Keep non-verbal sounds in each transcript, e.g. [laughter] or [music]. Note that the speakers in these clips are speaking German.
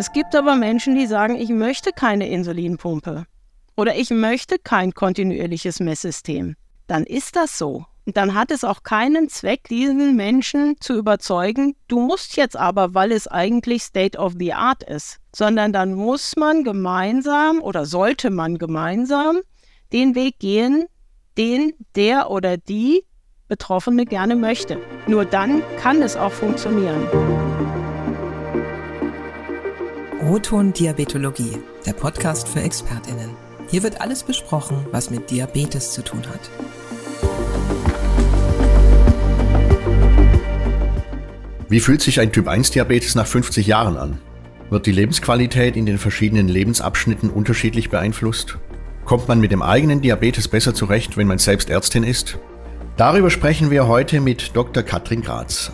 Es gibt aber Menschen, die sagen, ich möchte keine Insulinpumpe oder ich möchte kein kontinuierliches Messsystem. Dann ist das so. Und dann hat es auch keinen Zweck, diesen Menschen zu überzeugen, du musst jetzt aber, weil es eigentlich State of the Art ist, sondern dann muss man gemeinsam oder sollte man gemeinsam den Weg gehen, den der oder die Betroffene gerne möchte. Nur dann kann es auch funktionieren. Roton Diabetologie, der Podcast für Expertinnen. Hier wird alles besprochen, was mit Diabetes zu tun hat. Wie fühlt sich ein Typ-1-Diabetes nach 50 Jahren an? Wird die Lebensqualität in den verschiedenen Lebensabschnitten unterschiedlich beeinflusst? Kommt man mit dem eigenen Diabetes besser zurecht, wenn man selbst Ärztin ist? Darüber sprechen wir heute mit Dr. Katrin Graz.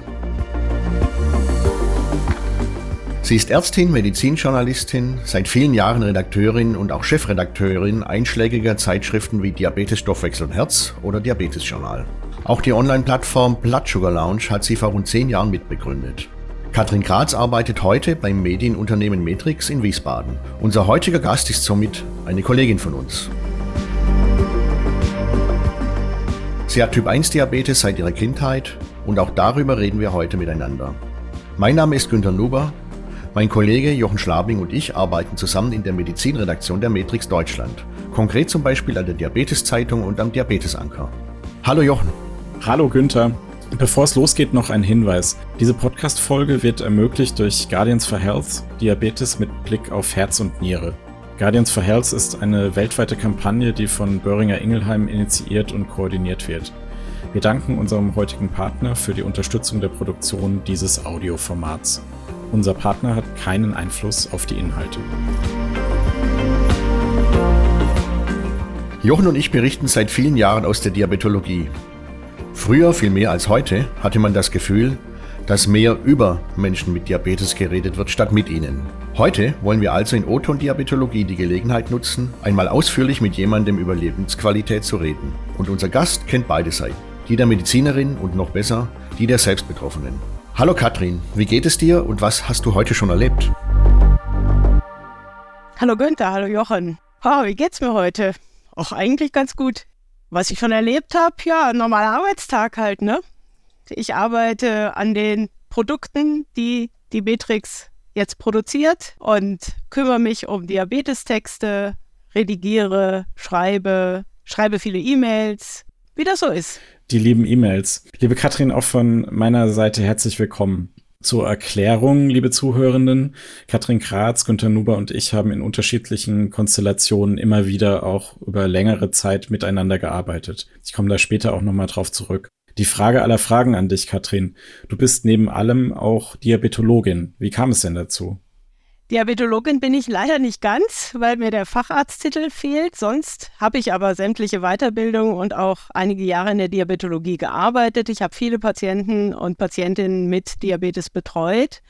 Sie ist Ärztin, Medizinjournalistin, seit vielen Jahren Redakteurin und auch Chefredakteurin einschlägiger Zeitschriften wie Diabetes Stoffwechsel und Herz oder Diabetes Journal. Auch die Online-Plattform Blood Sugar Lounge hat sie vor rund zehn Jahren mitbegründet. Katrin Graz arbeitet heute beim Medienunternehmen Matrix in Wiesbaden. Unser heutiger Gast ist somit eine Kollegin von uns. Sie hat Typ-1-Diabetes seit ihrer Kindheit und auch darüber reden wir heute miteinander. Mein Name ist Günter Nuber. Mein Kollege Jochen Schlabing und ich arbeiten zusammen in der Medizinredaktion der Matrix Deutschland. Konkret zum Beispiel an der Diabetes-Zeitung und am Diabetesanker. Hallo Jochen. Hallo Günther. Bevor es losgeht, noch ein Hinweis. Diese Podcast-Folge wird ermöglicht durch Guardians for Health, Diabetes mit Blick auf Herz und Niere. Guardians for Health ist eine weltweite Kampagne, die von Böhringer Ingelheim initiiert und koordiniert wird. Wir danken unserem heutigen Partner für die Unterstützung der Produktion dieses Audioformats. Unser Partner hat keinen Einfluss auf die Inhalte. Jochen und ich berichten seit vielen Jahren aus der Diabetologie. Früher, viel mehr als heute, hatte man das Gefühl, dass mehr über Menschen mit Diabetes geredet wird, statt mit ihnen. Heute wollen wir also in Oton Diabetologie die Gelegenheit nutzen, einmal ausführlich mit jemandem über Lebensqualität zu reden. Und unser Gast kennt beide Seiten. Die der Medizinerin und noch besser, die der Selbstbetroffenen. Hallo Katrin, wie geht es dir und was hast du heute schon erlebt? Hallo Günther, hallo Jochen. Oh, wie geht's mir heute? Auch eigentlich ganz gut. Was ich schon erlebt habe, ja, normaler Arbeitstag halt, ne? Ich arbeite an den Produkten, die die Matrix jetzt produziert und kümmere mich um Diabetestexte, redigiere, schreibe, schreibe viele E-Mails, wie das so ist. Die lieben E-Mails. Liebe Katrin, auch von meiner Seite herzlich willkommen. Zur Erklärung, liebe Zuhörenden, Katrin Kratz, Günter Nuber und ich haben in unterschiedlichen Konstellationen immer wieder auch über längere Zeit miteinander gearbeitet. Ich komme da später auch nochmal drauf zurück. Die Frage aller Fragen an dich, Katrin. Du bist neben allem auch Diabetologin. Wie kam es denn dazu? Diabetologin bin ich leider nicht ganz, weil mir der Facharzttitel fehlt. Sonst habe ich aber sämtliche Weiterbildungen und auch einige Jahre in der Diabetologie gearbeitet. Ich habe viele Patienten und Patientinnen mit Diabetes betreut.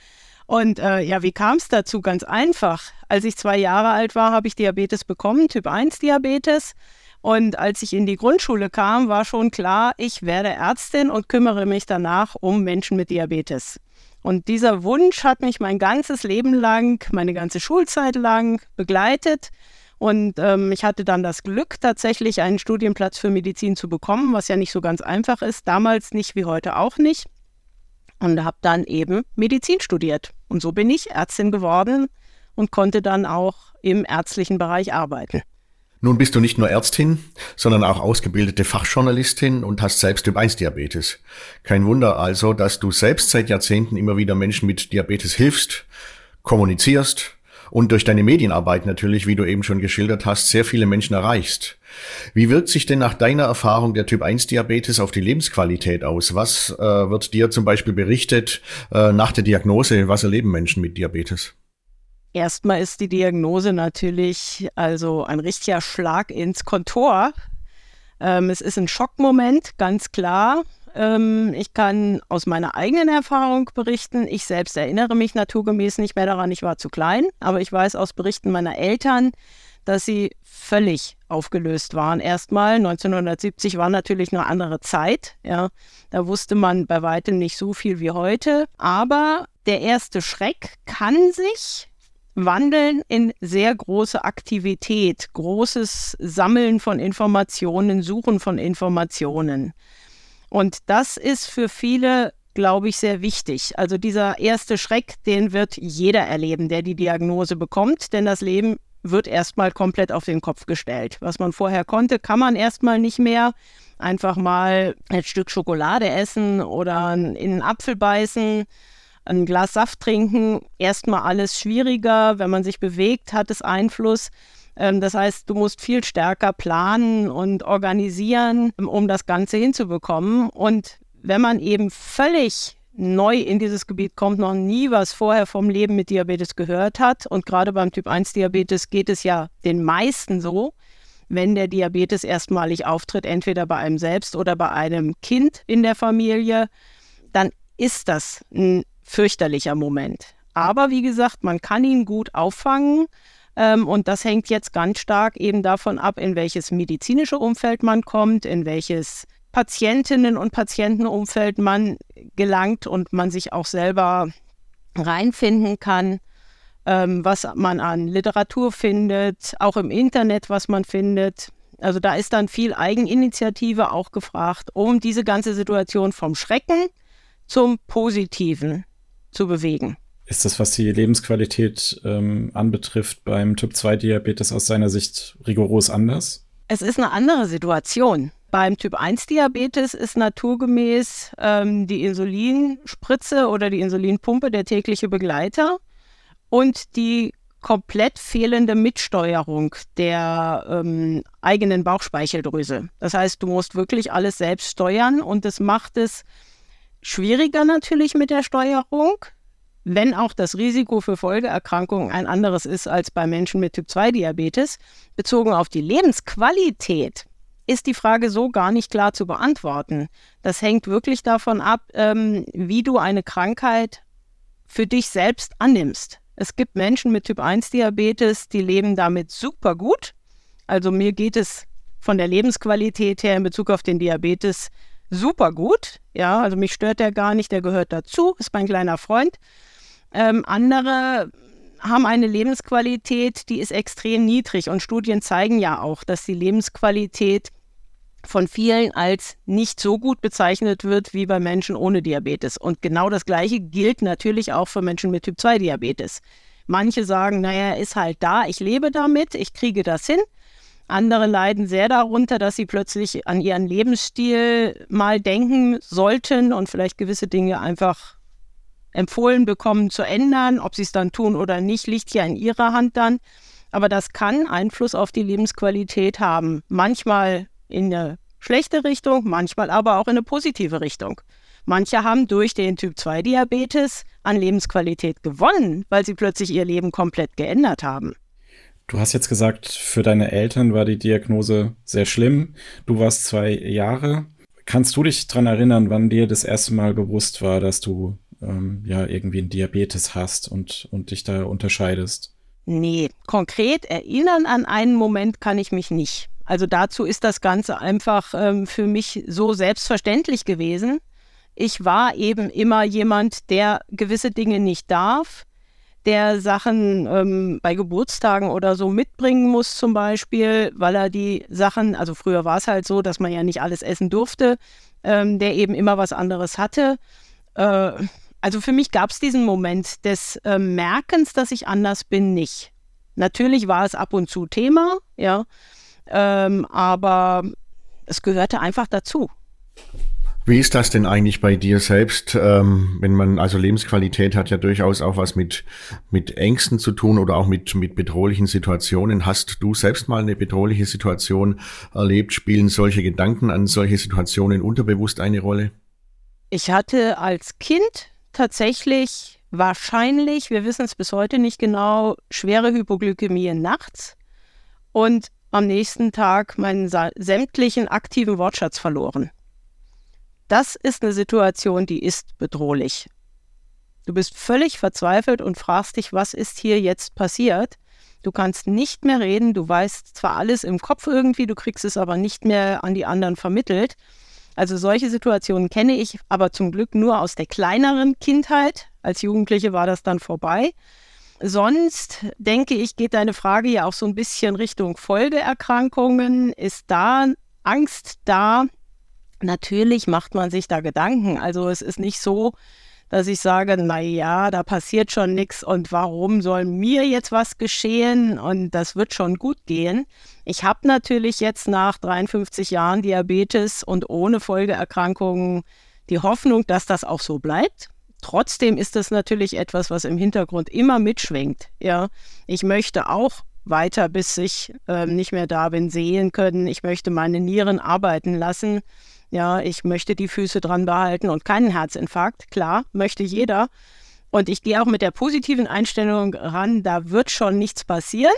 Und äh, ja, wie kam es dazu? Ganz einfach. Als ich zwei Jahre alt war, habe ich Diabetes bekommen, Typ 1 Diabetes. Und als ich in die Grundschule kam, war schon klar, ich werde Ärztin und kümmere mich danach um Menschen mit Diabetes. Und dieser Wunsch hat mich mein ganzes Leben lang, meine ganze Schulzeit lang begleitet. Und ähm, ich hatte dann das Glück, tatsächlich einen Studienplatz für Medizin zu bekommen, was ja nicht so ganz einfach ist. Damals nicht wie heute auch nicht. Und habe dann eben Medizin studiert. Und so bin ich Ärztin geworden und konnte dann auch im ärztlichen Bereich arbeiten. Nun bist du nicht nur Ärztin, sondern auch ausgebildete Fachjournalistin und hast selbst Typ-1-Diabetes. Kein Wunder also, dass du selbst seit Jahrzehnten immer wieder Menschen mit Diabetes hilfst, kommunizierst und durch deine Medienarbeit natürlich, wie du eben schon geschildert hast, sehr viele Menschen erreichst. Wie wirkt sich denn nach deiner Erfahrung der Typ-1-Diabetes auf die Lebensqualität aus? Was äh, wird dir zum Beispiel berichtet äh, nach der Diagnose? Was erleben Menschen mit Diabetes? Erstmal ist die Diagnose natürlich also ein richtiger Schlag ins Kontor. Ähm, es ist ein Schockmoment, ganz klar. Ähm, ich kann aus meiner eigenen Erfahrung berichten. Ich selbst erinnere mich naturgemäß nicht mehr daran, ich war zu klein, aber ich weiß aus Berichten meiner Eltern, dass sie völlig aufgelöst waren. Erstmal 1970 war natürlich eine andere Zeit. Ja, da wusste man bei weitem nicht so viel wie heute. Aber der erste Schreck kann sich wandeln in sehr große Aktivität, großes Sammeln von Informationen, Suchen von Informationen. Und das ist für viele, glaube ich, sehr wichtig. Also dieser erste Schreck, den wird jeder erleben, der die Diagnose bekommt, denn das Leben wird erstmal komplett auf den Kopf gestellt. Was man vorher konnte, kann man erstmal nicht mehr. Einfach mal ein Stück Schokolade essen oder in einen Apfel beißen ein Glas Saft trinken, erstmal alles schwieriger. Wenn man sich bewegt, hat es Einfluss. Ähm, das heißt, du musst viel stärker planen und organisieren, um das Ganze hinzubekommen. Und wenn man eben völlig neu in dieses Gebiet kommt, noch nie was vorher vom Leben mit Diabetes gehört hat, und gerade beim Typ 1 Diabetes geht es ja den meisten so, wenn der Diabetes erstmalig auftritt, entweder bei einem selbst oder bei einem Kind in der Familie, dann ist das ein fürchterlicher Moment. Aber wie gesagt, man kann ihn gut auffangen. Ähm, und das hängt jetzt ganz stark eben davon ab, in welches medizinische Umfeld man kommt, in welches Patientinnen- und Patientenumfeld man gelangt und man sich auch selber reinfinden kann, ähm, was man an Literatur findet, auch im Internet, was man findet. Also da ist dann viel Eigeninitiative auch gefragt, um diese ganze Situation vom Schrecken zum Positiven zu bewegen. Ist das, was die Lebensqualität ähm, anbetrifft, beim Typ-2-Diabetes aus seiner Sicht rigoros anders? Es ist eine andere Situation. Beim Typ-1-Diabetes ist naturgemäß ähm, die Insulinspritze oder die Insulinpumpe der tägliche Begleiter und die komplett fehlende Mitsteuerung der ähm, eigenen Bauchspeicheldrüse. Das heißt, du musst wirklich alles selbst steuern und das macht es Schwieriger natürlich mit der Steuerung, wenn auch das Risiko für Folgeerkrankungen ein anderes ist als bei Menschen mit Typ-2-Diabetes. Bezogen auf die Lebensqualität ist die Frage so gar nicht klar zu beantworten. Das hängt wirklich davon ab, ähm, wie du eine Krankheit für dich selbst annimmst. Es gibt Menschen mit Typ-1-Diabetes, die leben damit super gut. Also mir geht es von der Lebensqualität her in Bezug auf den Diabetes super gut. Ja, also mich stört der gar nicht, der gehört dazu, ist mein kleiner Freund. Ähm, andere haben eine Lebensqualität, die ist extrem niedrig und Studien zeigen ja auch, dass die Lebensqualität von vielen als nicht so gut bezeichnet wird wie bei Menschen ohne Diabetes. Und genau das Gleiche gilt natürlich auch für Menschen mit Typ-2-Diabetes. Manche sagen, naja, ist halt da, ich lebe damit, ich kriege das hin. Andere leiden sehr darunter, dass sie plötzlich an ihren Lebensstil mal denken sollten und vielleicht gewisse Dinge einfach empfohlen bekommen zu ändern. Ob sie es dann tun oder nicht, liegt ja in ihrer Hand dann. Aber das kann Einfluss auf die Lebensqualität haben. Manchmal in eine schlechte Richtung, manchmal aber auch in eine positive Richtung. Manche haben durch den Typ-2-Diabetes an Lebensqualität gewonnen, weil sie plötzlich ihr Leben komplett geändert haben. Du hast jetzt gesagt, für deine Eltern war die Diagnose sehr schlimm. Du warst zwei Jahre. Kannst du dich daran erinnern, wann dir das erste Mal bewusst war, dass du ähm, ja irgendwie einen Diabetes hast und, und dich da unterscheidest? Nee, konkret erinnern an einen Moment kann ich mich nicht. Also dazu ist das Ganze einfach ähm, für mich so selbstverständlich gewesen. Ich war eben immer jemand, der gewisse Dinge nicht darf, der Sachen ähm, bei Geburtstagen oder so mitbringen muss zum Beispiel, weil er die Sachen, also früher war es halt so, dass man ja nicht alles essen durfte, ähm, der eben immer was anderes hatte. Äh, also für mich gab es diesen Moment des äh, Merkens, dass ich anders bin, nicht. Natürlich war es ab und zu Thema, ja, ähm, aber es gehörte einfach dazu. Wie ist das denn eigentlich bei dir selbst, ähm, wenn man, also Lebensqualität hat ja durchaus auch was mit, mit Ängsten zu tun oder auch mit, mit bedrohlichen Situationen. Hast du selbst mal eine bedrohliche Situation erlebt? Spielen solche Gedanken an solche Situationen unterbewusst eine Rolle? Ich hatte als Kind tatsächlich wahrscheinlich, wir wissen es bis heute nicht genau, schwere Hypoglykämie nachts und am nächsten Tag meinen sämtlichen aktiven Wortschatz verloren. Das ist eine Situation, die ist bedrohlich. Du bist völlig verzweifelt und fragst dich, was ist hier jetzt passiert? Du kannst nicht mehr reden, du weißt zwar alles im Kopf irgendwie, du kriegst es aber nicht mehr an die anderen vermittelt. Also solche Situationen kenne ich aber zum Glück nur aus der kleineren Kindheit. Als Jugendliche war das dann vorbei. sonst denke ich, geht deine Frage ja auch so ein bisschen Richtung Folgeerkrankungen. Ist da Angst da? Natürlich macht man sich da Gedanken. Also es ist nicht so, dass ich sage, na ja, da passiert schon nichts und warum soll mir jetzt was geschehen und das wird schon gut gehen. Ich habe natürlich jetzt nach 53 Jahren Diabetes und ohne Folgeerkrankungen die Hoffnung, dass das auch so bleibt. Trotzdem ist das natürlich etwas, was im Hintergrund immer mitschwingt. Ja, ich möchte auch weiter, bis ich äh, nicht mehr da bin, sehen können. Ich möchte meine Nieren arbeiten lassen. Ja, ich möchte die Füße dran behalten und keinen Herzinfarkt. Klar, möchte jeder. Und ich gehe auch mit der positiven Einstellung ran, da wird schon nichts passieren,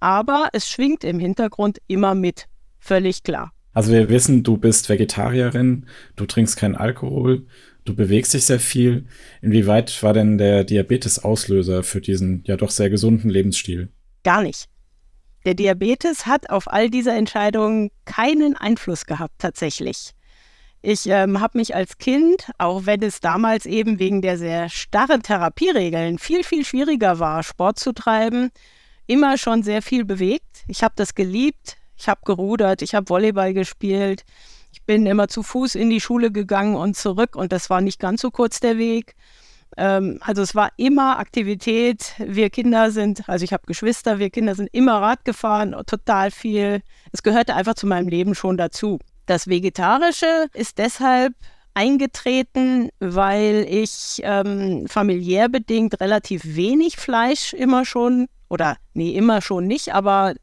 aber es schwingt im Hintergrund immer mit. Völlig klar. Also wir wissen, du bist Vegetarierin, du trinkst keinen Alkohol, du bewegst dich sehr viel. Inwieweit war denn der Diabetes Auslöser für diesen ja doch sehr gesunden Lebensstil? Gar nicht. Der Diabetes hat auf all diese Entscheidungen keinen Einfluss gehabt tatsächlich. Ich ähm, habe mich als Kind, auch wenn es damals eben wegen der sehr starren Therapieregeln viel, viel schwieriger war, Sport zu treiben, immer schon sehr viel bewegt. Ich habe das geliebt. Ich habe gerudert, ich habe Volleyball gespielt. Ich bin immer zu Fuß in die Schule gegangen und zurück und das war nicht ganz so kurz der Weg. Ähm, also es war immer Aktivität. Wir Kinder sind, also ich habe Geschwister, wir Kinder sind immer Rad gefahren, total viel. Es gehörte einfach zu meinem Leben schon dazu. Das Vegetarische ist deshalb eingetreten, weil ich ähm, familiär bedingt relativ wenig Fleisch immer schon, oder nee, immer schon nicht, aber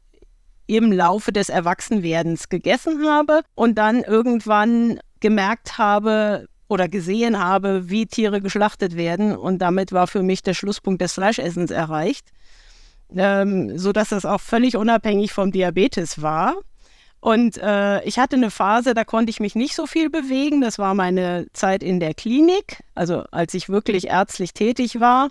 im Laufe des Erwachsenwerdens gegessen habe und dann irgendwann gemerkt habe oder gesehen habe, wie Tiere geschlachtet werden. Und damit war für mich der Schlusspunkt des Fleischessens erreicht, ähm, sodass das auch völlig unabhängig vom Diabetes war. Und äh, ich hatte eine Phase, da konnte ich mich nicht so viel bewegen. Das war meine Zeit in der Klinik, also als ich wirklich ärztlich tätig war.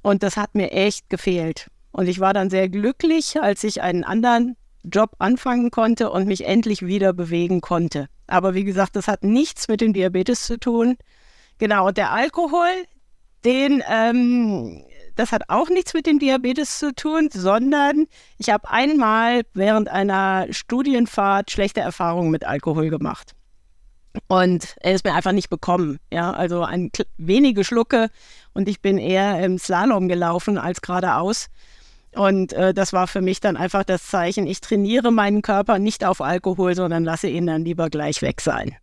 Und das hat mir echt gefehlt. Und ich war dann sehr glücklich, als ich einen anderen Job anfangen konnte und mich endlich wieder bewegen konnte. Aber wie gesagt, das hat nichts mit dem Diabetes zu tun. Genau, und der Alkohol, den ähm, das hat auch nichts mit dem Diabetes zu tun, sondern ich habe einmal während einer Studienfahrt schlechte Erfahrungen mit Alkohol gemacht. Und er ist mir einfach nicht bekommen. Ja, also ein, wenige Schlucke und ich bin eher im Slalom gelaufen als geradeaus. Und äh, das war für mich dann einfach das Zeichen, ich trainiere meinen Körper nicht auf Alkohol, sondern lasse ihn dann lieber gleich weg sein.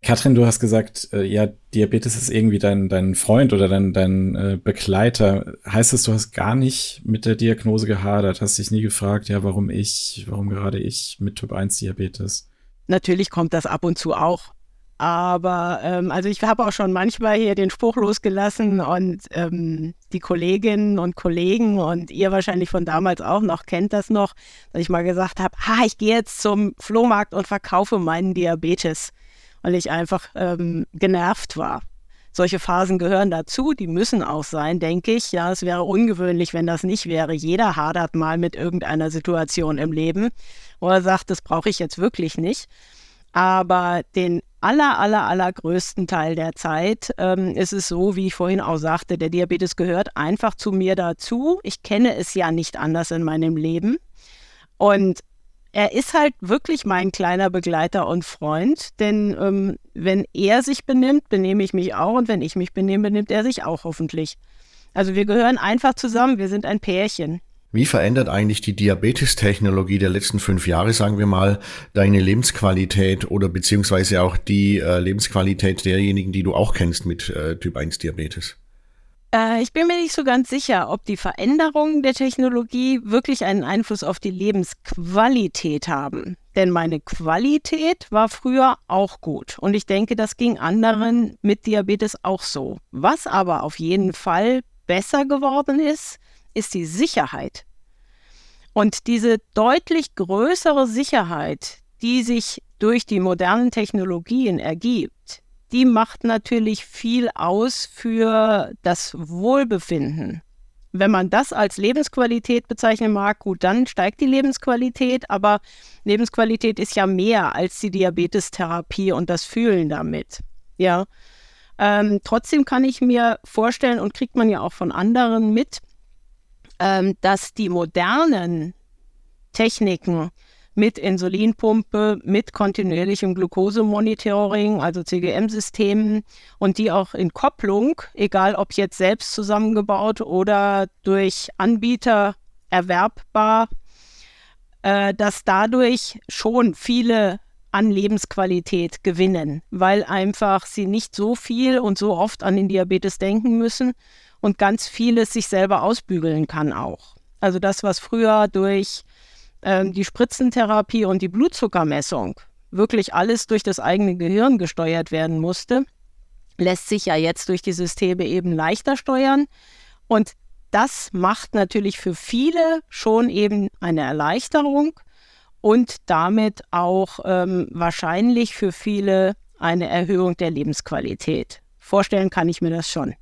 Katrin, du hast gesagt, äh, ja, Diabetes ist irgendwie dein, dein Freund oder dein, dein äh, Begleiter. Heißt das, du hast gar nicht mit der Diagnose gehadert, hast dich nie gefragt, ja, warum ich, warum gerade ich mit Typ 1 Diabetes? Natürlich kommt das ab und zu auch. Aber ähm, also ich habe auch schon manchmal hier den Spruch losgelassen und ähm, die Kolleginnen und Kollegen und ihr wahrscheinlich von damals auch noch kennt das noch, dass ich mal gesagt habe, ha, ich gehe jetzt zum Flohmarkt und verkaufe meinen Diabetes weil ich einfach ähm, genervt war. Solche Phasen gehören dazu, die müssen auch sein, denke ich. Ja, es wäre ungewöhnlich, wenn das nicht wäre. Jeder hadert mal mit irgendeiner Situation im Leben, wo er sagt, das brauche ich jetzt wirklich nicht. Aber den aller, aller, allergrößten Teil der Zeit ähm, ist es so, wie ich vorhin auch sagte, der Diabetes gehört einfach zu mir dazu. Ich kenne es ja nicht anders in meinem Leben. Und er ist halt wirklich mein kleiner Begleiter und Freund, denn ähm, wenn er sich benimmt, benehme ich mich auch und wenn ich mich benehme, benimmt er sich auch hoffentlich. Also wir gehören einfach zusammen, wir sind ein Pärchen. Wie verändert eigentlich die Diabetestechnologie der letzten fünf Jahre, sagen wir mal, deine Lebensqualität oder beziehungsweise auch die äh, Lebensqualität derjenigen, die du auch kennst mit äh, Typ 1 Diabetes? Äh, ich bin mir nicht so ganz sicher, ob die Veränderungen der Technologie wirklich einen Einfluss auf die Lebensqualität haben. Denn meine Qualität war früher auch gut. Und ich denke, das ging anderen mit Diabetes auch so. Was aber auf jeden Fall besser geworden ist, ist die Sicherheit. Und diese deutlich größere Sicherheit, die sich durch die modernen Technologien ergibt, die macht natürlich viel aus für das Wohlbefinden. Wenn man das als Lebensqualität bezeichnen mag, gut, dann steigt die Lebensqualität, aber Lebensqualität ist ja mehr als die Diabetestherapie und das Fühlen damit. Ja. Ähm, trotzdem kann ich mir vorstellen und kriegt man ja auch von anderen mit, ähm, dass die modernen Techniken mit Insulinpumpe, mit kontinuierlichem Glukosemonitoring, also CGM-Systemen und die auch in Kopplung, egal ob jetzt selbst zusammengebaut oder durch Anbieter erwerbbar, äh, dass dadurch schon viele an Lebensqualität gewinnen, weil einfach sie nicht so viel und so oft an den Diabetes denken müssen und ganz vieles sich selber ausbügeln kann auch. Also das, was früher durch ähm, die Spritzentherapie und die Blutzuckermessung wirklich alles durch das eigene Gehirn gesteuert werden musste, lässt sich ja jetzt durch die Systeme eben leichter steuern. Und das macht natürlich für viele schon eben eine Erleichterung und damit auch ähm, wahrscheinlich für viele eine Erhöhung der Lebensqualität. Vorstellen kann ich mir das schon.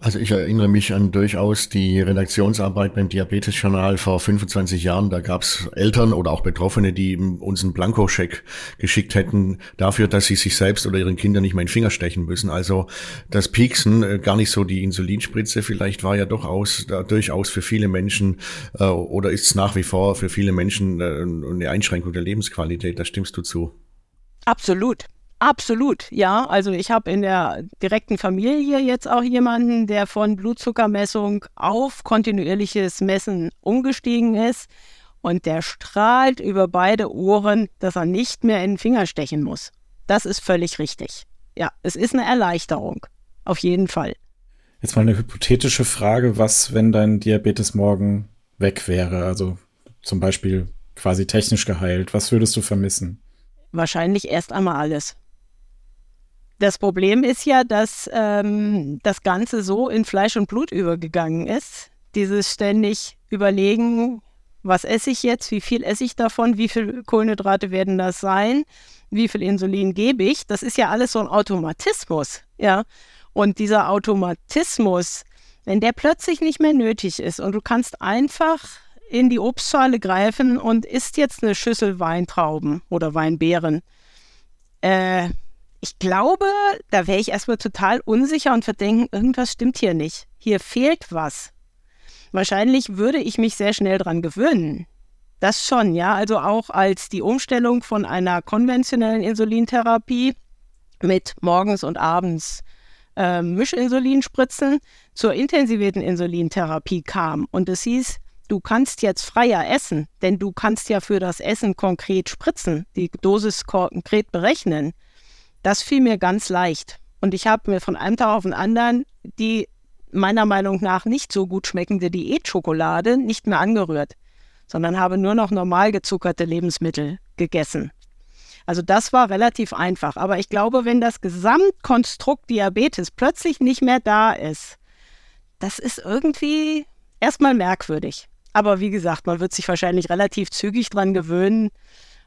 Also ich erinnere mich an durchaus die Redaktionsarbeit beim Diabetes-Journal vor 25 Jahren. Da gab es Eltern oder auch Betroffene, die uns einen Blankoscheck geschickt hätten dafür, dass sie sich selbst oder ihren Kindern nicht mehr in den Finger stechen müssen. Also das Pieksen, äh, gar nicht so die Insulinspritze, vielleicht war ja doch aus, da, durchaus für viele Menschen äh, oder ist es nach wie vor für viele Menschen äh, eine Einschränkung der Lebensqualität. Da stimmst du zu. Absolut. Absolut, ja. Also ich habe in der direkten Familie jetzt auch jemanden, der von Blutzuckermessung auf kontinuierliches Messen umgestiegen ist und der strahlt über beide Ohren, dass er nicht mehr in den Finger stechen muss. Das ist völlig richtig. Ja, es ist eine Erleichterung. Auf jeden Fall. Jetzt mal eine hypothetische Frage, was, wenn dein Diabetes morgen weg wäre? Also zum Beispiel quasi technisch geheilt. Was würdest du vermissen? Wahrscheinlich erst einmal alles. Das Problem ist ja, dass ähm, das Ganze so in Fleisch und Blut übergegangen ist. Dieses ständig überlegen, was esse ich jetzt, wie viel esse ich davon, wie viel Kohlenhydrate werden das sein, wie viel Insulin gebe ich. Das ist ja alles so ein Automatismus, ja. Und dieser Automatismus, wenn der plötzlich nicht mehr nötig ist und du kannst einfach in die Obstschale greifen und isst jetzt eine Schüssel Weintrauben oder Weinbeeren, äh, ich glaube, da wäre ich erstmal total unsicher und verdenken, irgendwas stimmt hier nicht. Hier fehlt was. Wahrscheinlich würde ich mich sehr schnell dran gewöhnen. Das schon, ja. Also auch als die Umstellung von einer konventionellen Insulintherapie mit morgens und abends äh, Mischinsulinspritzen zur intensivierten Insulintherapie kam. Und es hieß, du kannst jetzt freier essen, denn du kannst ja für das Essen konkret spritzen, die Dosis konkret berechnen. Das fiel mir ganz leicht. Und ich habe mir von einem Tag auf den anderen die meiner Meinung nach nicht so gut schmeckende Diätschokolade nicht mehr angerührt, sondern habe nur noch normal gezuckerte Lebensmittel gegessen. Also das war relativ einfach. Aber ich glaube, wenn das Gesamtkonstrukt Diabetes plötzlich nicht mehr da ist, das ist irgendwie erstmal merkwürdig. Aber wie gesagt, man wird sich wahrscheinlich relativ zügig dran gewöhnen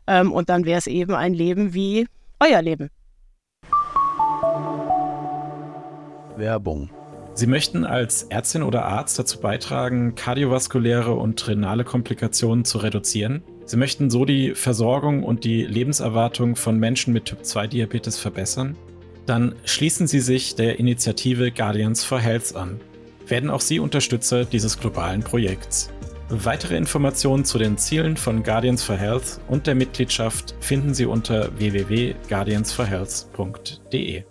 ähm, und dann wäre es eben ein Leben wie euer Leben. Werbung. Sie möchten als Ärztin oder Arzt dazu beitragen, kardiovaskuläre und renale Komplikationen zu reduzieren? Sie möchten so die Versorgung und die Lebenserwartung von Menschen mit Typ-2-Diabetes verbessern? Dann schließen Sie sich der Initiative Guardians for Health an. Werden auch Sie Unterstützer dieses globalen Projekts. Weitere Informationen zu den Zielen von Guardians for Health und der Mitgliedschaft finden Sie unter www.guardiansforhealth.de.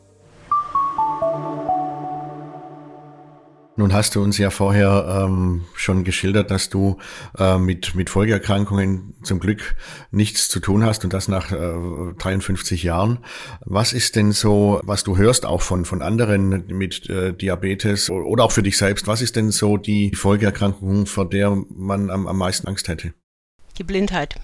Nun hast du uns ja vorher ähm, schon geschildert, dass du äh, mit, mit Folgeerkrankungen zum Glück nichts zu tun hast und das nach äh, 53 Jahren. Was ist denn so, was du hörst auch von, von anderen mit äh, Diabetes oder auch für dich selbst, was ist denn so die Folgeerkrankung, vor der man am, am meisten Angst hätte? Die Blindheit.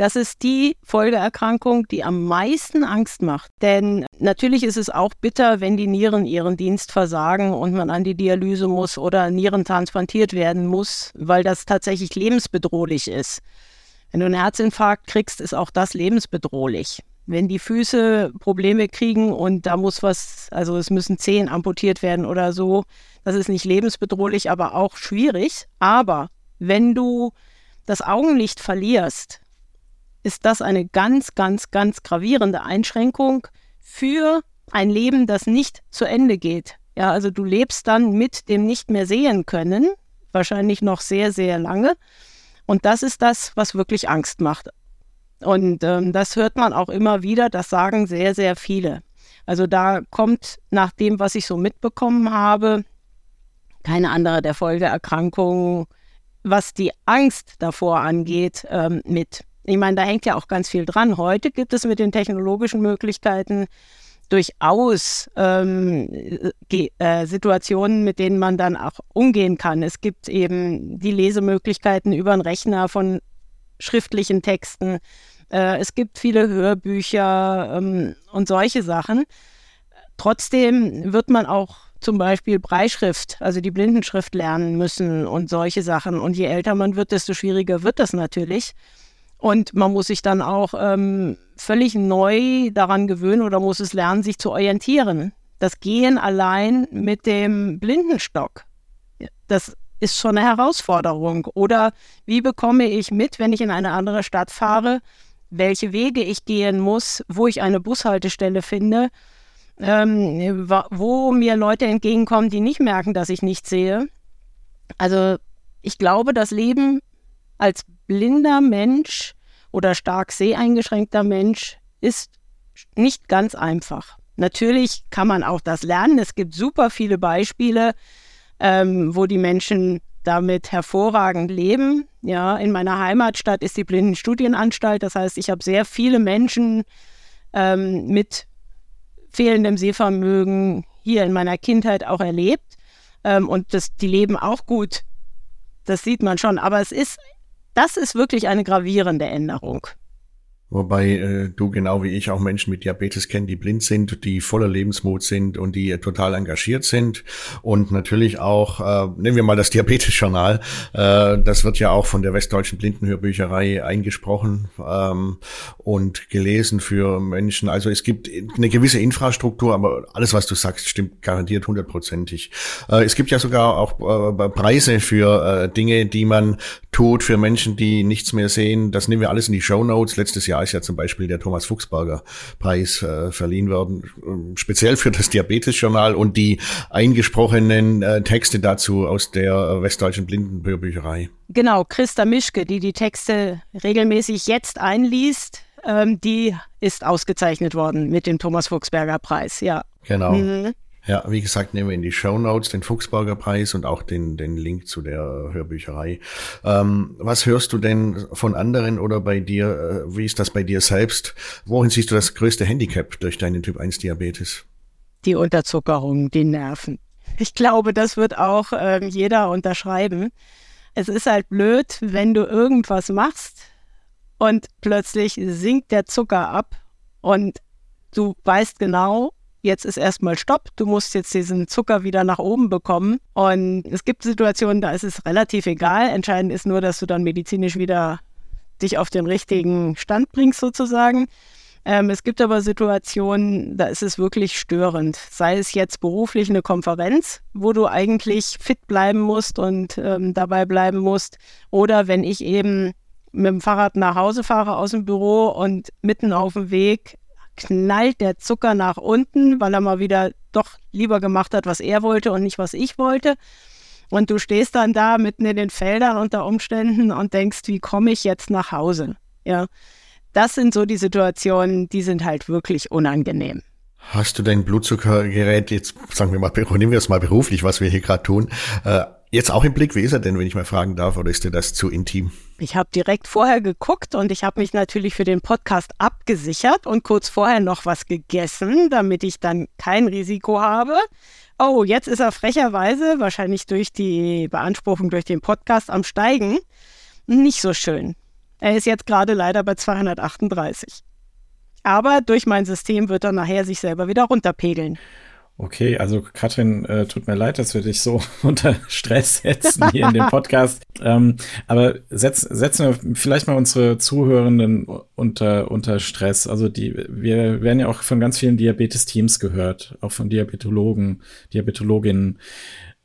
Das ist die Folgeerkrankung, die am meisten Angst macht. Denn natürlich ist es auch bitter, wenn die Nieren ihren Dienst versagen und man an die Dialyse muss oder Nieren transplantiert werden muss, weil das tatsächlich lebensbedrohlich ist. Wenn du einen Herzinfarkt kriegst, ist auch das lebensbedrohlich. Wenn die Füße Probleme kriegen und da muss was, also es müssen Zehen amputiert werden oder so, das ist nicht lebensbedrohlich, aber auch schwierig. Aber wenn du das Augenlicht verlierst, ist das eine ganz, ganz, ganz gravierende Einschränkung für ein Leben, das nicht zu Ende geht. Ja, also du lebst dann mit dem nicht mehr sehen können wahrscheinlich noch sehr, sehr lange. Und das ist das, was wirklich Angst macht. Und ähm, das hört man auch immer wieder, das sagen sehr, sehr viele. Also da kommt nach dem, was ich so mitbekommen habe, keine andere der Folgeerkrankungen, was die Angst davor angeht, ähm, mit. Ich meine, da hängt ja auch ganz viel dran. Heute gibt es mit den technologischen Möglichkeiten durchaus ähm, äh, Situationen, mit denen man dann auch umgehen kann. Es gibt eben die Lesemöglichkeiten über einen Rechner von schriftlichen Texten. Äh, es gibt viele Hörbücher ähm, und solche Sachen. Trotzdem wird man auch zum Beispiel Breitschrift, also die Blindenschrift lernen müssen und solche Sachen. Und je älter man wird, desto schwieriger wird das natürlich. Und man muss sich dann auch ähm, völlig neu daran gewöhnen oder muss es lernen, sich zu orientieren. Das Gehen allein mit dem Blindenstock, das ist schon eine Herausforderung. Oder wie bekomme ich mit, wenn ich in eine andere Stadt fahre, welche Wege ich gehen muss, wo ich eine Bushaltestelle finde, ähm, wo mir Leute entgegenkommen, die nicht merken, dass ich nicht sehe. Also ich glaube, das Leben als blinder Mensch oder stark seheingeschränkter Mensch ist nicht ganz einfach. Natürlich kann man auch das lernen. Es gibt super viele Beispiele, ähm, wo die Menschen damit hervorragend leben. Ja, in meiner Heimatstadt ist die Blindenstudienanstalt. Das heißt, ich habe sehr viele Menschen ähm, mit fehlendem Sehvermögen hier in meiner Kindheit auch erlebt. Ähm, und das, die leben auch gut. Das sieht man schon. Aber es ist, das ist wirklich eine gravierende Änderung. Wobei äh, du genau wie ich auch Menschen mit Diabetes kennen, die blind sind, die voller Lebensmut sind und die total engagiert sind. Und natürlich auch, äh, nehmen wir mal das [laughs] Diabetes-Journal, äh, das wird ja auch von der Westdeutschen Blindenhörbücherei eingesprochen ähm, und gelesen für Menschen. Also es gibt eine gewisse Infrastruktur, aber alles, was du sagst, stimmt garantiert hundertprozentig. Äh, es gibt ja sogar auch äh, Preise für äh, Dinge, die man tut für Menschen, die nichts mehr sehen. Das nehmen wir alles in die Show Notes. Letztes Jahr ist ja zum Beispiel der Thomas Fuchsberger Preis äh, verliehen worden, äh, speziell für das Diabetes-Journal und die eingesprochenen äh, Texte dazu aus der Westdeutschen Blindenbücherei. Genau, Christa Mischke, die die Texte regelmäßig jetzt einliest, ähm, die ist ausgezeichnet worden mit dem Thomas Fuchsberger Preis, ja. Genau. Mhm. Ja, wie gesagt, nehmen wir in die Show Notes den Fuchsberger Preis und auch den, den Link zu der Hörbücherei. Ähm, was hörst du denn von anderen oder bei dir? Äh, wie ist das bei dir selbst? Wohin siehst du das größte Handicap durch deinen Typ 1 Diabetes? Die Unterzuckerung, die Nerven. Ich glaube, das wird auch äh, jeder unterschreiben. Es ist halt blöd, wenn du irgendwas machst und plötzlich sinkt der Zucker ab und du weißt genau, jetzt ist erstmal Stopp, du musst jetzt diesen Zucker wieder nach oben bekommen. Und es gibt Situationen, da ist es relativ egal. Entscheidend ist nur, dass du dann medizinisch wieder dich auf den richtigen Stand bringst sozusagen. Ähm, es gibt aber Situationen, da ist es wirklich störend. Sei es jetzt beruflich eine Konferenz, wo du eigentlich fit bleiben musst und ähm, dabei bleiben musst. Oder wenn ich eben mit dem Fahrrad nach Hause fahre aus dem Büro und mitten auf dem Weg knallt der Zucker nach unten, weil er mal wieder doch lieber gemacht hat, was er wollte und nicht, was ich wollte. Und du stehst dann da mitten in den Feldern unter Umständen und denkst, wie komme ich jetzt nach Hause? Ja, das sind so die Situationen, die sind halt wirklich unangenehm. Hast du dein Blutzuckergerät jetzt, sagen wir mal, nehmen wir es mal beruflich, was wir hier gerade tun, äh, Jetzt auch im Blick, wie ist er denn, wenn ich mal fragen darf, oder ist dir das zu intim? Ich habe direkt vorher geguckt und ich habe mich natürlich für den Podcast abgesichert und kurz vorher noch was gegessen, damit ich dann kein Risiko habe. Oh, jetzt ist er frecherweise, wahrscheinlich durch die Beanspruchung durch den Podcast am Steigen. Nicht so schön. Er ist jetzt gerade leider bei 238. Aber durch mein System wird er nachher sich selber wieder runterpegeln. Okay, also Katrin, äh, tut mir leid, dass wir dich so [laughs] unter Stress setzen hier in dem [laughs] Podcast. ähm, aber setz, setzen wir vielleicht mal unsere Zuhörenden unter, unter Stress. Also die, wir werden ja auch von ganz vielen Diabetes-Teams gehört, auch von Diabetologen, Diabetologinnen.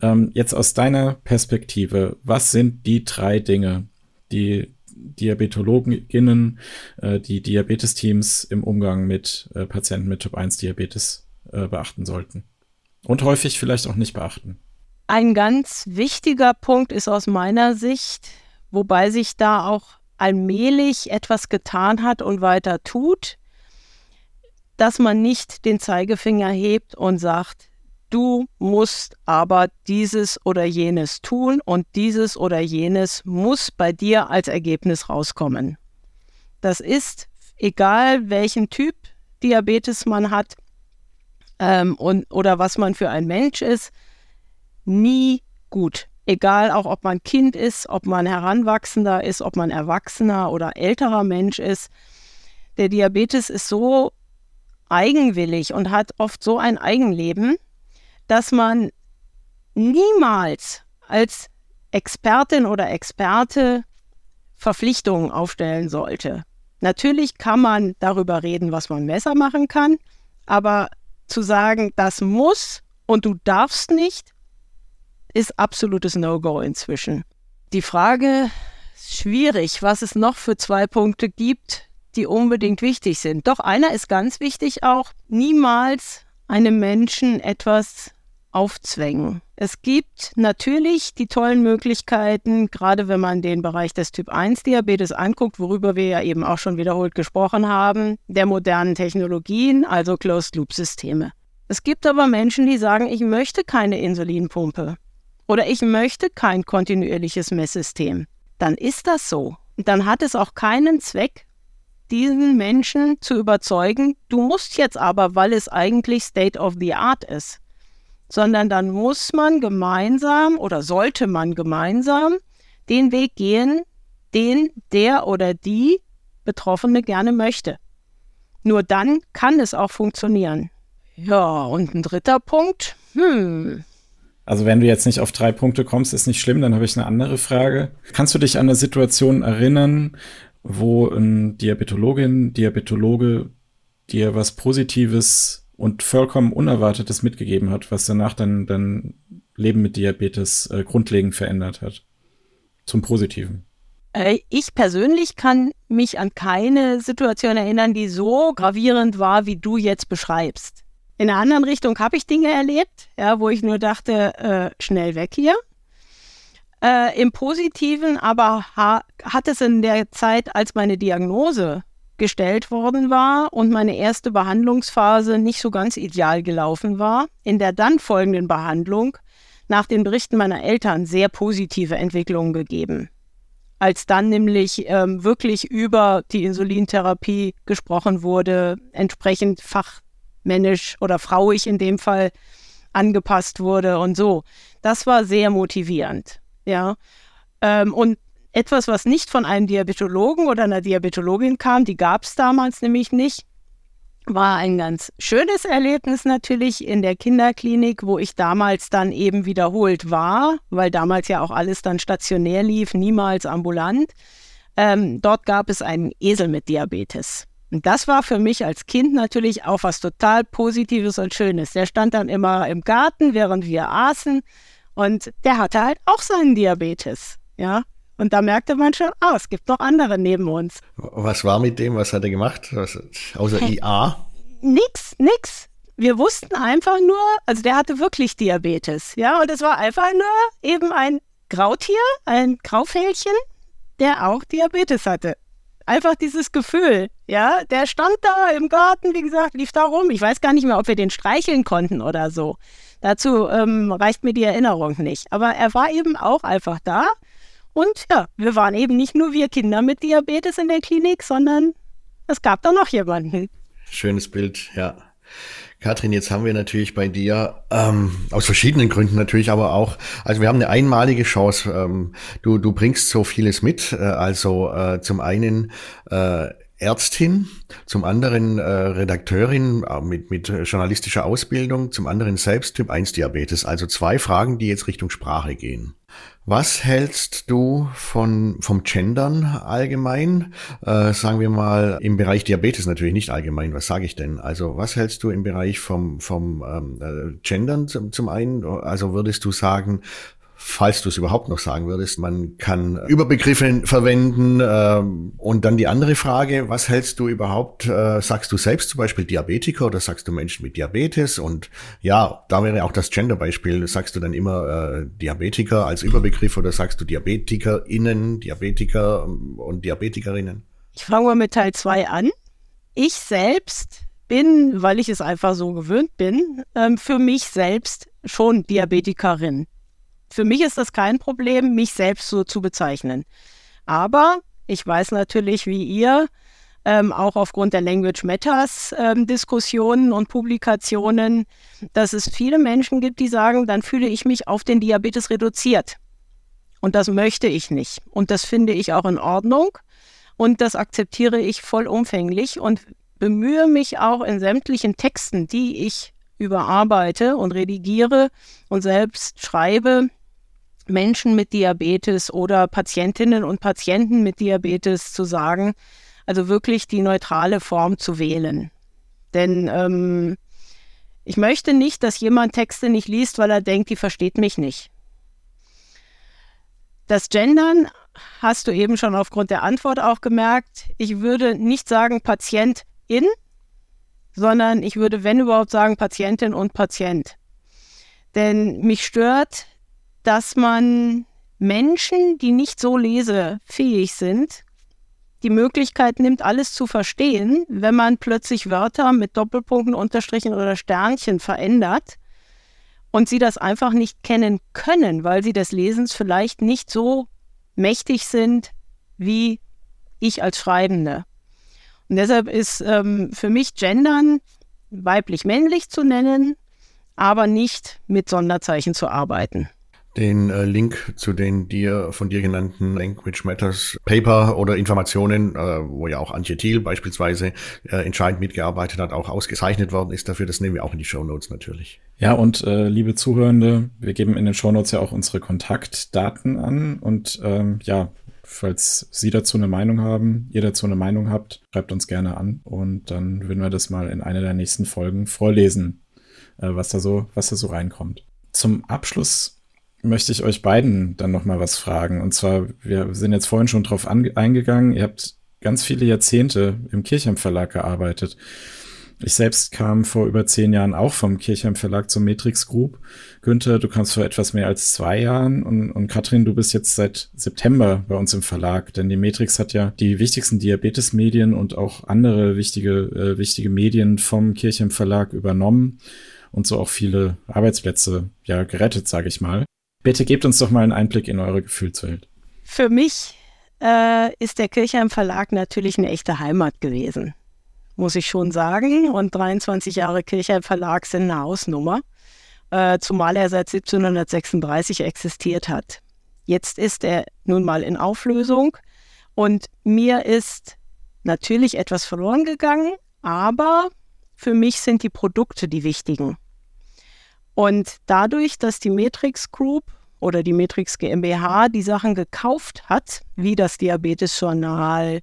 Ähm, jetzt aus deiner Perspektive, was sind die drei Dinge, die Diabetologinnen, äh, die Diabetes-Teams im Umgang mit äh, Patienten mit Typ 1 Diabetes äh, beachten sollten. Und häufig vielleicht auch nicht beachten. Ein ganz wichtiger Punkt ist aus meiner Sicht, wobei sich da auch allmählich etwas getan hat und weiter tut, dass man nicht den Zeigefinger hebt und sagt, du musst aber dieses oder jenes tun und dieses oder jenes muss bei dir als Ergebnis rauskommen. Das ist egal, welchen Typ Diabetes man hat ähm, und, oder was man für ein Mensch ist, nie gut. Egal auch, ob man Kind ist, ob man Heranwachsender ist, ob man Erwachsener oder älterer Mensch ist. Der Diabetes ist so eigenwillig und hat oft so ein Eigenleben, dass man niemals als Expertin oder Experte Verpflichtungen aufstellen sollte. Natürlich kann man darüber reden, was man besser machen kann, aber zu sagen, das muss und du darfst nicht, ist absolutes No-Go inzwischen. Die Frage ist schwierig, was es noch für zwei Punkte gibt, die unbedingt wichtig sind. Doch einer ist ganz wichtig auch, niemals einem Menschen etwas aufzwängen. Es gibt natürlich die tollen Möglichkeiten, gerade wenn man den Bereich des Typ 1 Diabetes anguckt, worüber wir ja eben auch schon wiederholt gesprochen haben, der modernen Technologien, also Closed-Loop-Systeme. Es gibt aber Menschen, die sagen, ich möchte keine Insulinpumpe oder ich möchte kein kontinuierliches Messsystem. Dann ist das so. Dann hat es auch keinen Zweck, diesen Menschen zu überzeugen, du musst jetzt aber, weil es eigentlich State of the Art ist, sondern dann muss man gemeinsam oder sollte man gemeinsam den Weg gehen, den der oder die Betroffene gerne möchte. Nur dann kann es auch funktionieren. Ja, und ein dritter Punkt. Hm. Also wenn du jetzt nicht auf drei Punkte kommst, ist nicht schlimm, dann habe ich eine andere Frage. Kannst du dich an eine Situation erinnern, wo ein Diabetologin, Diabetologe dir was Positives und vollkommen Unerwartetes mitgegeben hat, was danach dann dein Leben mit Diabetes äh, grundlegend verändert hat. Zum Positiven. Äh, ich persönlich kann mich an keine Situation erinnern, die so gravierend war, wie du jetzt beschreibst. In einer anderen Richtung habe ich Dinge erlebt, ja, wo ich nur dachte, äh, schnell weg hier. Äh, Im Positiven aber ha hat es in der Zeit, als meine Diagnose gestellt worden war und meine erste Behandlungsphase nicht so ganz ideal gelaufen war, in der dann folgenden Behandlung nach den Berichten meiner Eltern sehr positive Entwicklungen gegeben. Als dann nämlich ähm, wirklich über die Insulintherapie gesprochen wurde, entsprechend fachmännisch oder frauig in dem Fall angepasst wurde und so. Das war sehr motivierend. Ja. Ähm, und etwas, was nicht von einem Diabetologen oder einer Diabetologin kam, die gab es damals nämlich nicht, war ein ganz schönes Erlebnis natürlich in der Kinderklinik, wo ich damals dann eben wiederholt war, weil damals ja auch alles dann stationär lief, niemals ambulant. Ähm, dort gab es einen Esel mit Diabetes. Und das war für mich als Kind natürlich auch was total Positives und Schönes. Der stand dann immer im Garten, während wir aßen und der hatte halt auch seinen Diabetes. Ja, und da merkte man schon, ah, es gibt noch andere neben uns. Was war mit dem? Was hat er gemacht? Was, außer hey, IA? Nix, nix. Wir wussten einfach nur, also der hatte wirklich Diabetes, ja, und es war einfach nur eben ein Grautier, ein Graufälchen, der auch Diabetes hatte. Einfach dieses Gefühl, ja, der stand da im Garten, wie gesagt, lief da rum. Ich weiß gar nicht mehr, ob wir den streicheln konnten oder so. Dazu ähm, reicht mir die Erinnerung nicht. Aber er war eben auch einfach da und ja, wir waren eben nicht nur wir Kinder mit Diabetes in der Klinik, sondern es gab da noch jemanden. Schönes Bild, ja. Katrin, jetzt haben wir natürlich bei dir ähm, aus verschiedenen Gründen natürlich, aber auch, also wir haben eine einmalige Chance. Ähm, du, du bringst so vieles mit. Äh, also äh, zum einen äh, Ärztin, zum anderen äh, Redakteurin äh, mit, mit journalistischer Ausbildung, zum anderen selbst Typ 1 Diabetes. Also zwei Fragen, die jetzt Richtung Sprache gehen. Was hältst du von, vom Gendern allgemein? Äh, sagen wir mal im Bereich Diabetes natürlich nicht allgemein. Was sage ich denn? Also was hältst du im Bereich vom, vom ähm, äh, Gendern zum, zum einen? Also würdest du sagen, falls du es überhaupt noch sagen würdest. Man kann Überbegriffe verwenden. Ähm, und dann die andere Frage, was hältst du überhaupt, äh, sagst du selbst zum Beispiel Diabetiker oder sagst du Menschen mit Diabetes? Und ja, da wäre auch das Gender-Beispiel. Sagst du dann immer äh, Diabetiker als Überbegriff oder sagst du DiabetikerInnen, Diabetiker ähm, und Diabetikerinnen? Ich fange mal mit Teil 2 an. Ich selbst bin, weil ich es einfach so gewöhnt bin, ähm, für mich selbst schon Diabetikerin. Für mich ist das kein Problem, mich selbst so zu bezeichnen. Aber ich weiß natürlich, wie ihr, ähm, auch aufgrund der Language Matters ähm, Diskussionen und Publikationen, dass es viele Menschen gibt, die sagen, dann fühle ich mich auf den Diabetes reduziert. Und das möchte ich nicht. Und das finde ich auch in Ordnung. Und das akzeptiere ich vollumfänglich und bemühe mich auch in sämtlichen Texten, die ich überarbeite und redigiere und selbst schreibe, Menschen mit Diabetes oder Patientinnen und Patienten mit Diabetes zu sagen, also wirklich die neutrale Form zu wählen. Denn ähm, ich möchte nicht, dass jemand Texte nicht liest, weil er denkt, die versteht mich nicht. Das Gendern hast du eben schon aufgrund der Antwort auch gemerkt. Ich würde nicht sagen Patientin, sondern ich würde, wenn überhaupt, sagen Patientin und Patient. Denn mich stört, dass man Menschen, die nicht so lesefähig sind, die Möglichkeit nimmt, alles zu verstehen, wenn man plötzlich Wörter mit Doppelpunkten, Unterstrichen oder Sternchen verändert und sie das einfach nicht kennen können, weil sie des Lesens vielleicht nicht so mächtig sind wie ich als Schreibende. Und deshalb ist ähm, für mich Gendern weiblich-männlich zu nennen, aber nicht mit Sonderzeichen zu arbeiten. Den äh, Link zu den dir von dir genannten Language Matters Paper oder Informationen, äh, wo ja auch Antje Thiel beispielsweise äh, entscheidend mitgearbeitet hat, auch ausgezeichnet worden ist dafür. Das nehmen wir auch in die Show Notes natürlich. Ja, und äh, liebe Zuhörende, wir geben in den Show Notes ja auch unsere Kontaktdaten an und ähm, ja, falls Sie dazu eine Meinung haben, ihr dazu eine Meinung habt, schreibt uns gerne an und dann würden wir das mal in einer der nächsten Folgen vorlesen, äh, was da so, was da so reinkommt. Zum Abschluss möchte ich euch beiden dann noch mal was fragen. Und zwar, wir sind jetzt vorhin schon drauf eingegangen. Ihr habt ganz viele Jahrzehnte im Kirchheim Verlag gearbeitet. Ich selbst kam vor über zehn Jahren auch vom Kirchheim Verlag zum Matrix Group. Günther, du kamst vor etwas mehr als zwei Jahren und, und Katrin, du bist jetzt seit September bei uns im Verlag, denn die Matrix hat ja die wichtigsten Diabetes-Medien und auch andere wichtige, äh, wichtige Medien vom Kirchheim Verlag übernommen und so auch viele Arbeitsplätze ja gerettet, sage ich mal. Bitte gebt uns doch mal einen Einblick in eure Gefühlswelt. Für mich äh, ist der Kirchheim Verlag natürlich eine echte Heimat gewesen muss ich schon sagen. Und 23 Jahre Kirchheim Verlag sind eine Hausnummer, äh, zumal er seit 1736 existiert hat. Jetzt ist er nun mal in Auflösung und mir ist natürlich etwas verloren gegangen, aber für mich sind die Produkte die wichtigen. Und dadurch, dass die Matrix Group oder die Matrix GmbH die Sachen gekauft hat, wie das Diabetes Journal,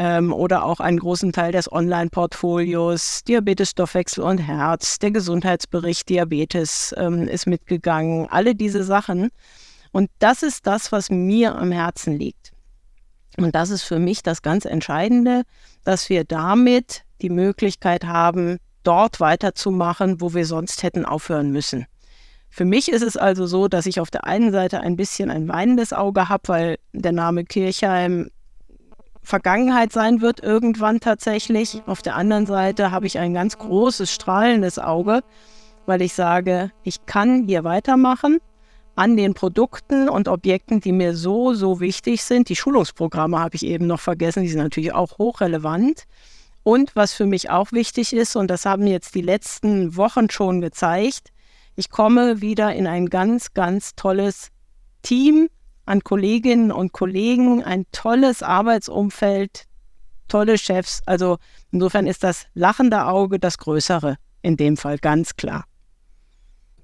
ähm, oder auch einen großen Teil des Online-Portfolios, Diabetes, Stoffwechsel und Herz, der Gesundheitsbericht Diabetes ähm, ist mitgegangen, alle diese Sachen. Und das ist das, was mir am Herzen liegt. Und das ist für mich das ganz Entscheidende, dass wir damit die Möglichkeit haben, dort weiterzumachen, wo wir sonst hätten aufhören müssen. Für mich ist es also so, dass ich auf der einen Seite ein bisschen ein weinendes Auge habe, weil der Name Kirchheim Vergangenheit sein wird irgendwann tatsächlich. Auf der anderen Seite habe ich ein ganz großes, strahlendes Auge, weil ich sage, ich kann hier weitermachen an den Produkten und Objekten, die mir so, so wichtig sind. Die Schulungsprogramme habe ich eben noch vergessen, die sind natürlich auch hochrelevant. Und was für mich auch wichtig ist, und das haben jetzt die letzten Wochen schon gezeigt, ich komme wieder in ein ganz, ganz tolles Team, an Kolleginnen und Kollegen, ein tolles Arbeitsumfeld, tolle Chefs. Also insofern ist das lachende Auge das Größere in dem Fall ganz klar.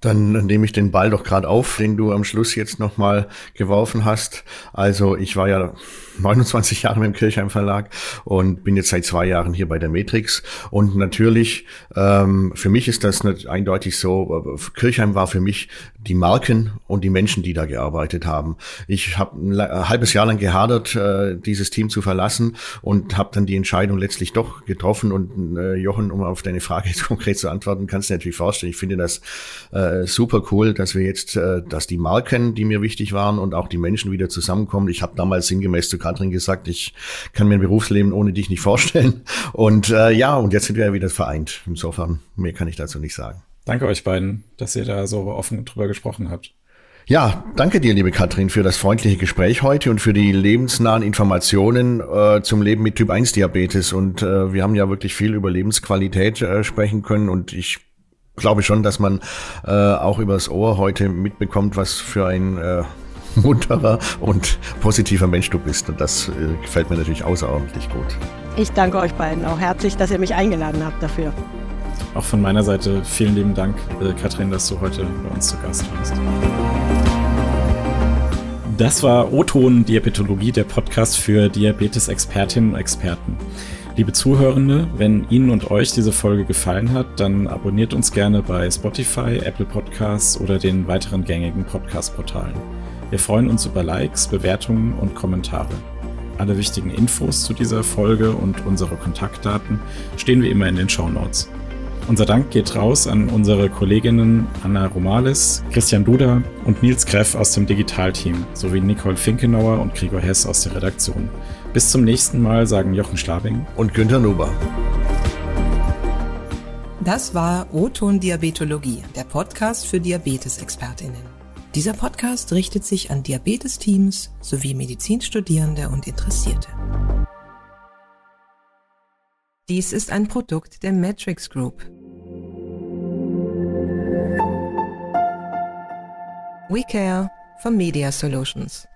Dann nehme ich den Ball doch gerade auf, den du am Schluss jetzt nochmal geworfen hast. Also ich war ja 29 Jahre im Kirchheim Verlag und bin jetzt seit zwei Jahren hier bei der Matrix. Und natürlich, ähm, für mich ist das nicht eindeutig so, äh, Kirchheim war für mich die Marken und die Menschen, die da gearbeitet haben. Ich habe ein halbes Jahr lang gehadert, äh, dieses Team zu verlassen und habe dann die Entscheidung letztlich doch getroffen. Und äh, Jochen, um auf deine Frage [laughs] jetzt konkret zu antworten, kannst du dir natürlich vorstellen, ich finde das äh, super cool, dass wir jetzt, äh, dass die Marken, die mir wichtig waren und auch die Menschen wieder zusammenkommen. Ich habe damals sinngemäß zu Katrin gesagt, ich kann mir ein Berufsleben ohne dich nicht vorstellen. Und äh, ja, und jetzt sind wir ja wieder vereint. Insofern, mehr kann ich dazu nicht sagen. Danke euch beiden, dass ihr da so offen drüber gesprochen habt. Ja, danke dir, liebe Katrin, für das freundliche Gespräch heute und für die lebensnahen Informationen äh, zum Leben mit Typ 1 Diabetes. Und äh, wir haben ja wirklich viel über Lebensqualität äh, sprechen können und ich glaube schon, dass man äh, auch übers Ohr heute mitbekommt, was für ein äh, [laughs] munterer und positiver Mensch du bist. Und das äh, gefällt mir natürlich außerordentlich gut. Ich danke euch beiden auch herzlich, dass ihr mich eingeladen habt dafür. Auch von meiner Seite vielen lieben Dank, äh, Katrin, dass du heute bei uns zu Gast warst. Das war O-Ton Diabetologie, der Podcast für Diabetes-Expertinnen und Experten. Liebe Zuhörende, wenn Ihnen und euch diese Folge gefallen hat, dann abonniert uns gerne bei Spotify, Apple Podcasts oder den weiteren gängigen Podcast-Portalen. Wir freuen uns über Likes, Bewertungen und Kommentare. Alle wichtigen Infos zu dieser Folge und unsere Kontaktdaten stehen wie immer in den Show Notes. Unser Dank geht raus an unsere Kolleginnen Anna Romalis, Christian Duda und Nils Greff aus dem Digitalteam sowie Nicole Finkenauer und Gregor Hess aus der Redaktion. Bis zum nächsten Mal sagen Jochen Schlabing und Günther Nuber. Das war O-Ton Diabetologie, der Podcast für Diabetesexpertinnen. Dieser Podcast richtet sich an Diabetesteams sowie Medizinstudierende und Interessierte. Dies ist ein Produkt der Matrix Group. We care for Media Solutions.